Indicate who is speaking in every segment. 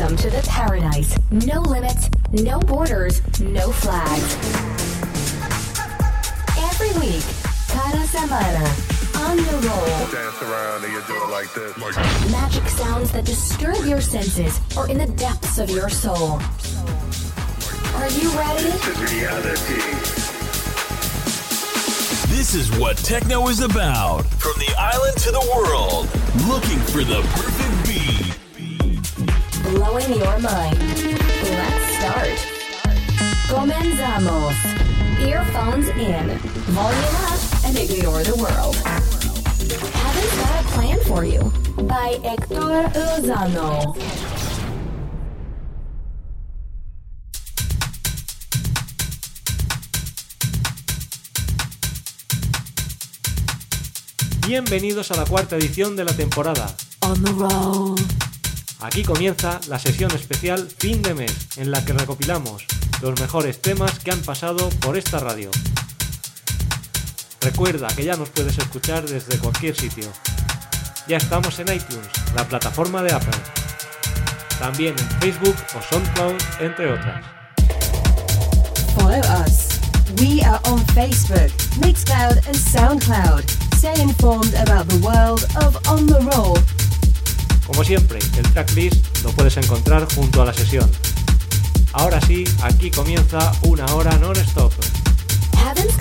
Speaker 1: Welcome to the paradise. No limits, no borders, no flags. Every week, cada semana, on the roll.
Speaker 2: Dance around and you do it like this. Like
Speaker 1: Magic sounds that disturb your senses or in the depths of your soul. Are you ready?
Speaker 2: reality.
Speaker 3: This is what techno is about. From the island to the world, looking for the perfect beat.
Speaker 1: Blowing your mind. Let's start. Comenzamos. Earphones in. Volume up and ignore the world. Heaven's Got a Plan for You by Hector Lozano.
Speaker 4: Bienvenidos a la cuarta edición de la temporada.
Speaker 1: On the roll.
Speaker 4: Aquí comienza la sesión especial fin de mes, en la que recopilamos los mejores temas que han pasado por esta radio. Recuerda que ya nos puedes escuchar desde cualquier sitio. Ya estamos en iTunes, la plataforma de Apple. También en Facebook o SoundCloud, entre otras.
Speaker 5: Follow us. We are on Facebook, Mixcloud, and SoundCloud. Stay informed about the world of On the Roll.
Speaker 4: Como siempre, el tracklist lo puedes encontrar junto a la sesión. Ahora sí, aquí comienza una hora non-stop.
Speaker 1: Heaven's.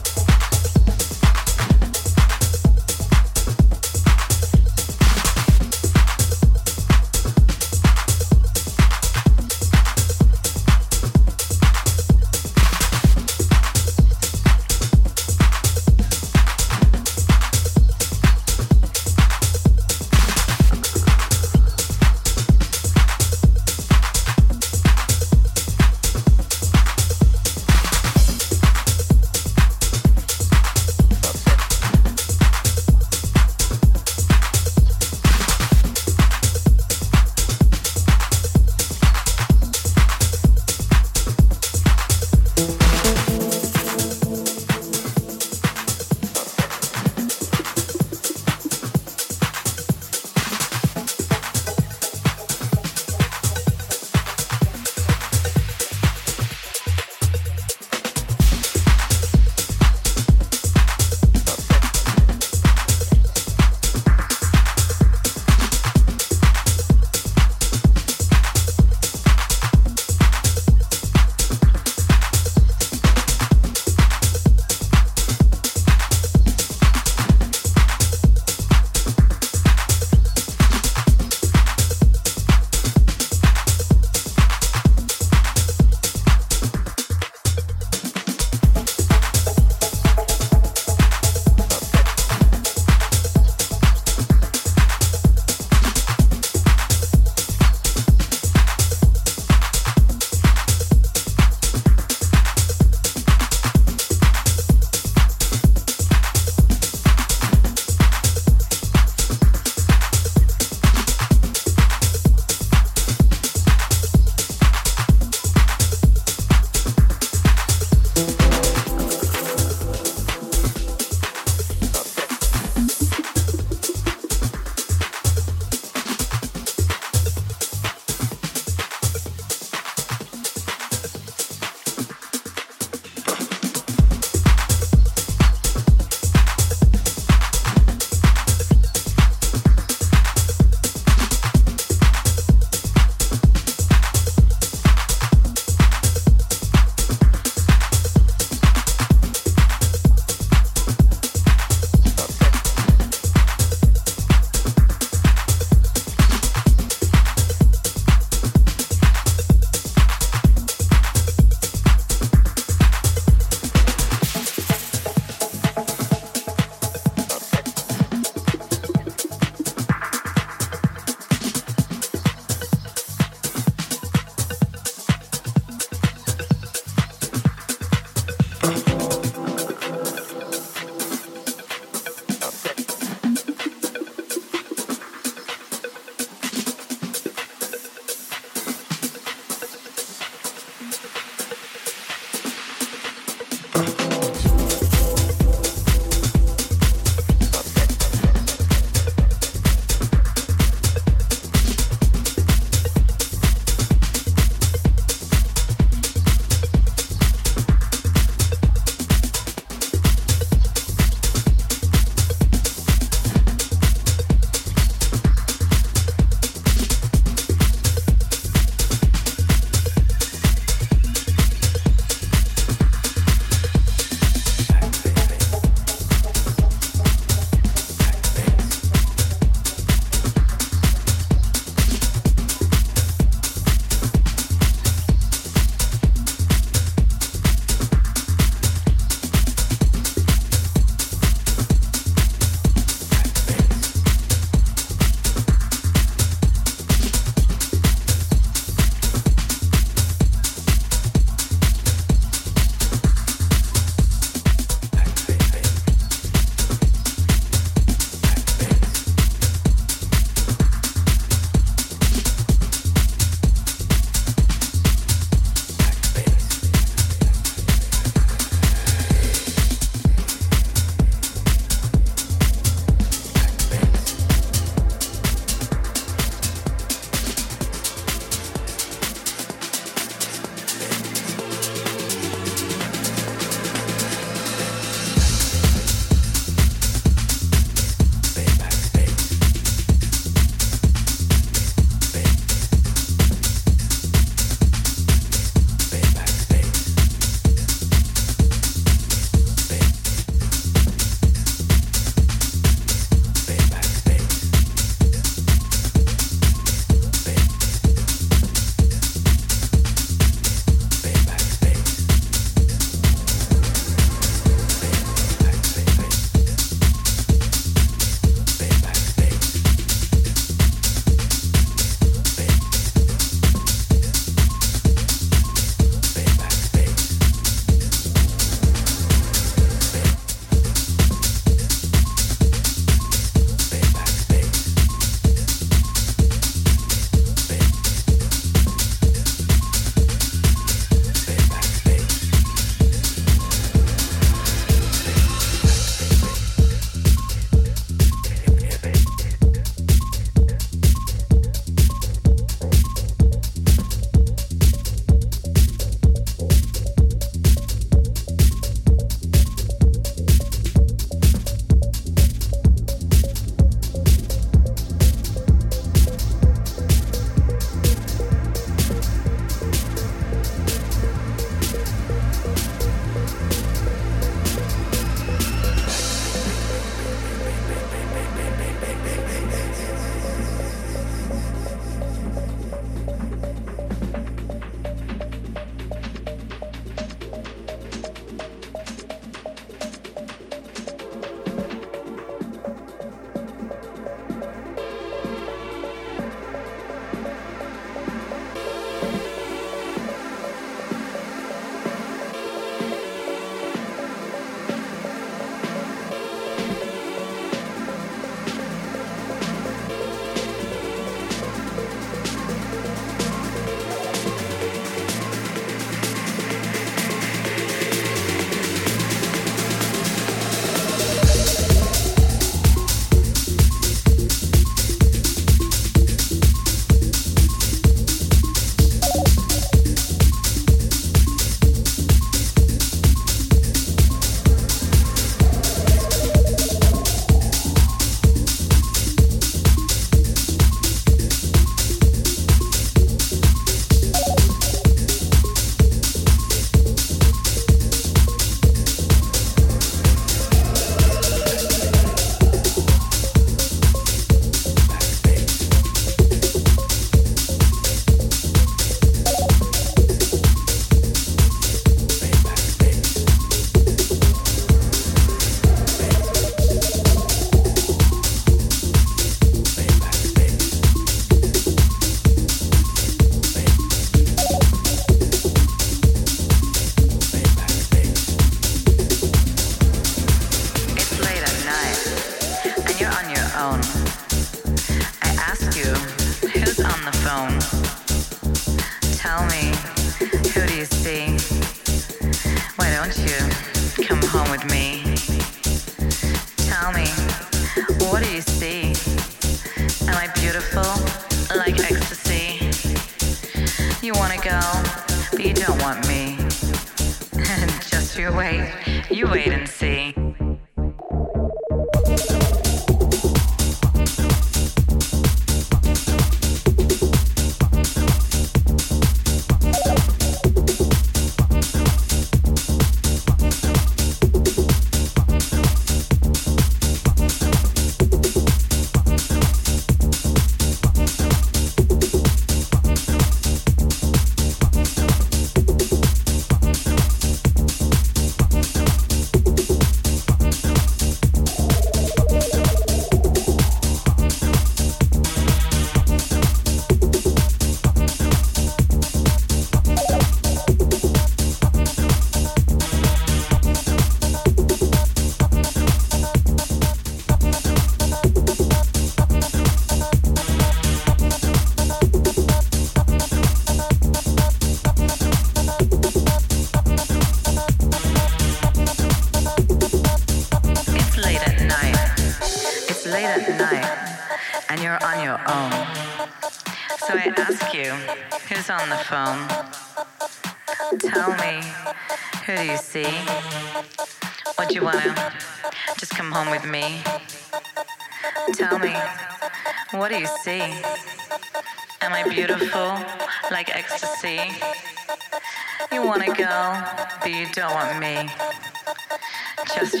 Speaker 6: Why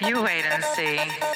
Speaker 6: don't you wait and
Speaker 4: with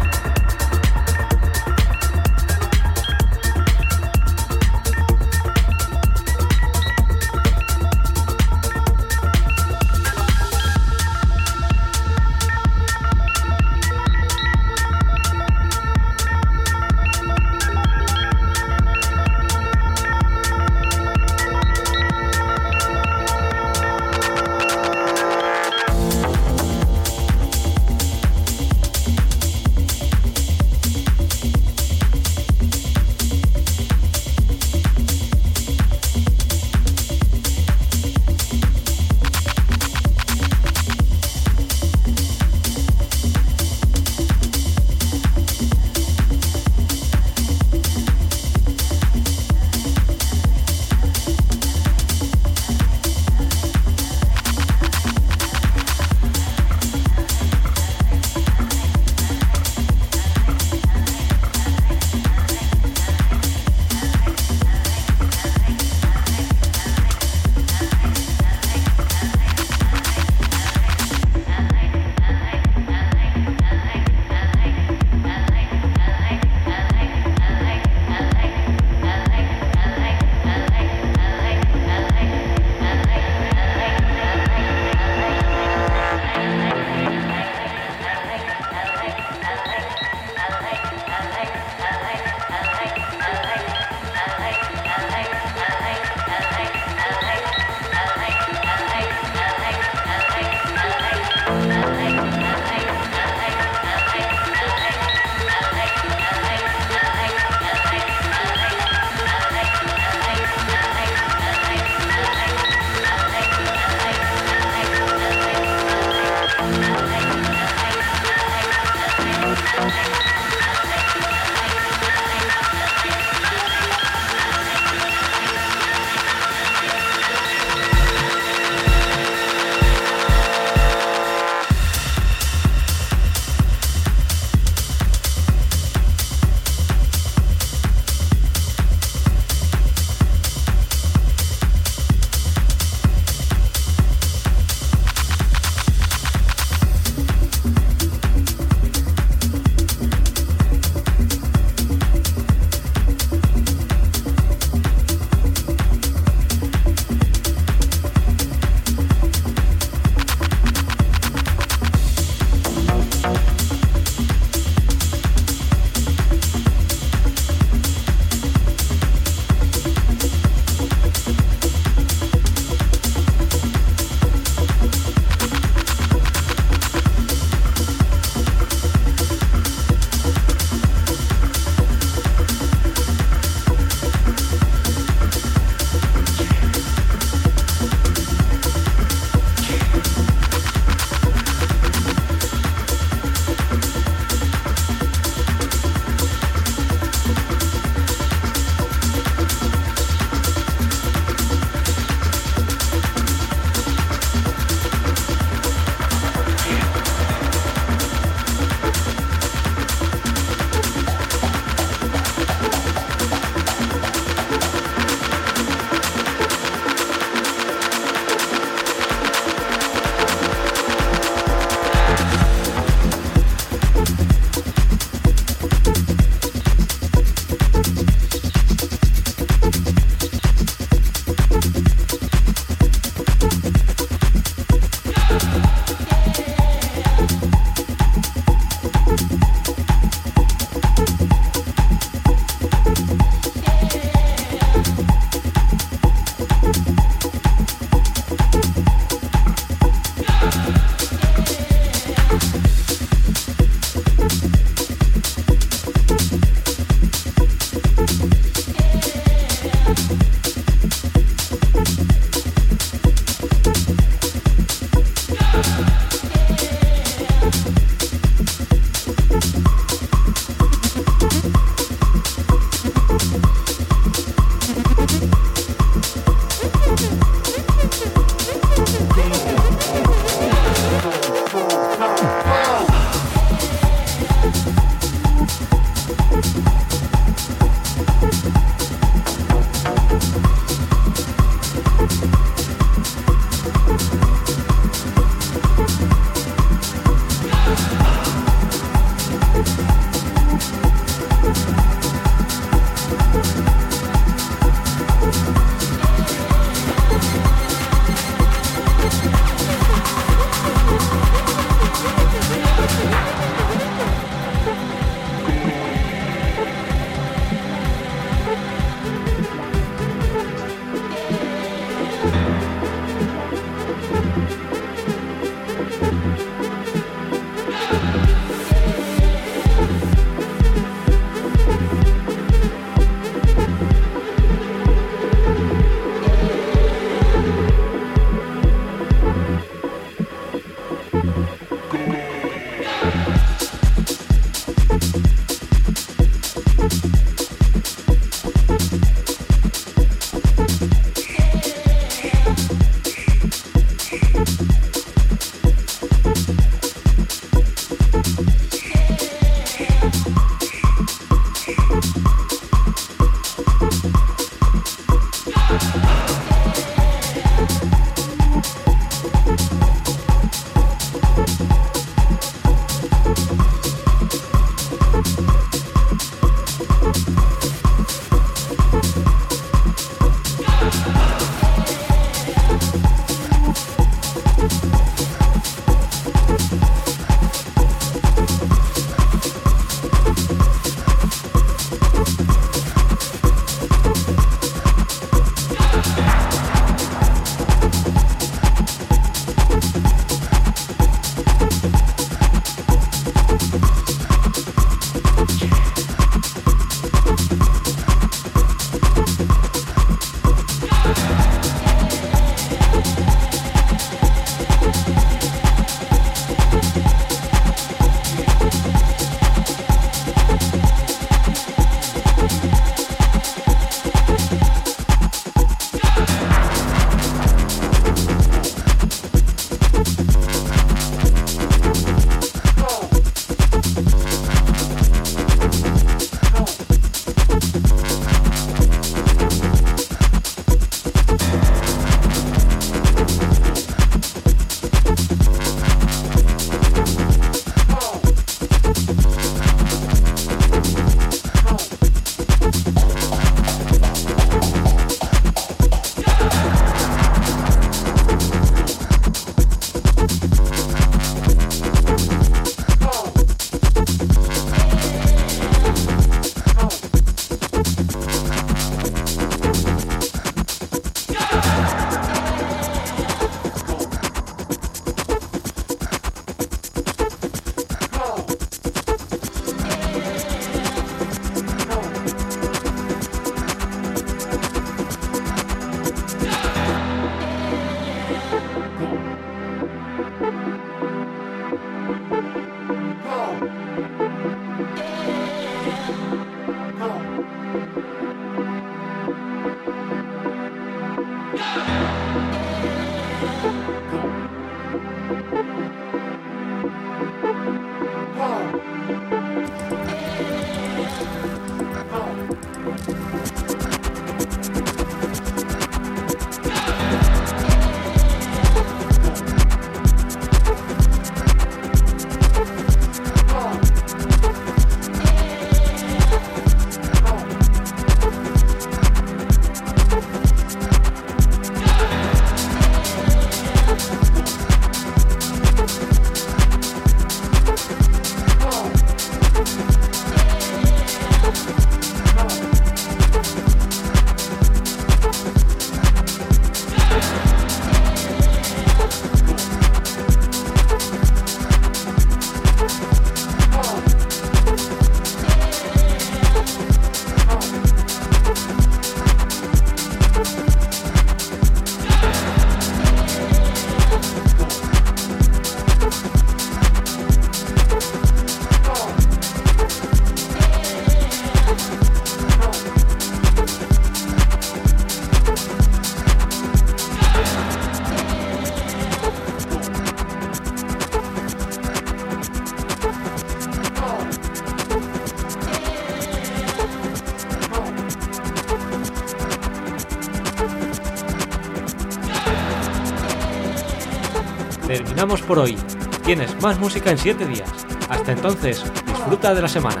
Speaker 4: Tienes más música en 7 días. Hasta entonces, disfruta de la semana.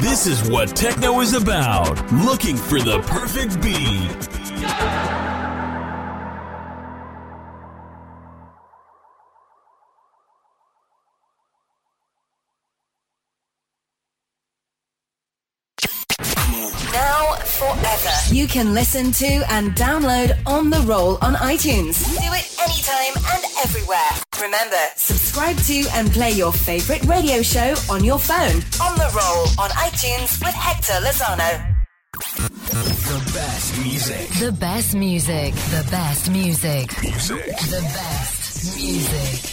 Speaker 3: This is what techno is about. Looking for the perfect beat.
Speaker 5: Now forever. You can listen to and download On The Roll on iTunes. Remember, subscribe to and play your favorite radio show on your phone. On The Roll on iTunes with Hector Lozano.
Speaker 3: The best music.
Speaker 7: The best music. The best music.
Speaker 3: Music.
Speaker 7: The best music.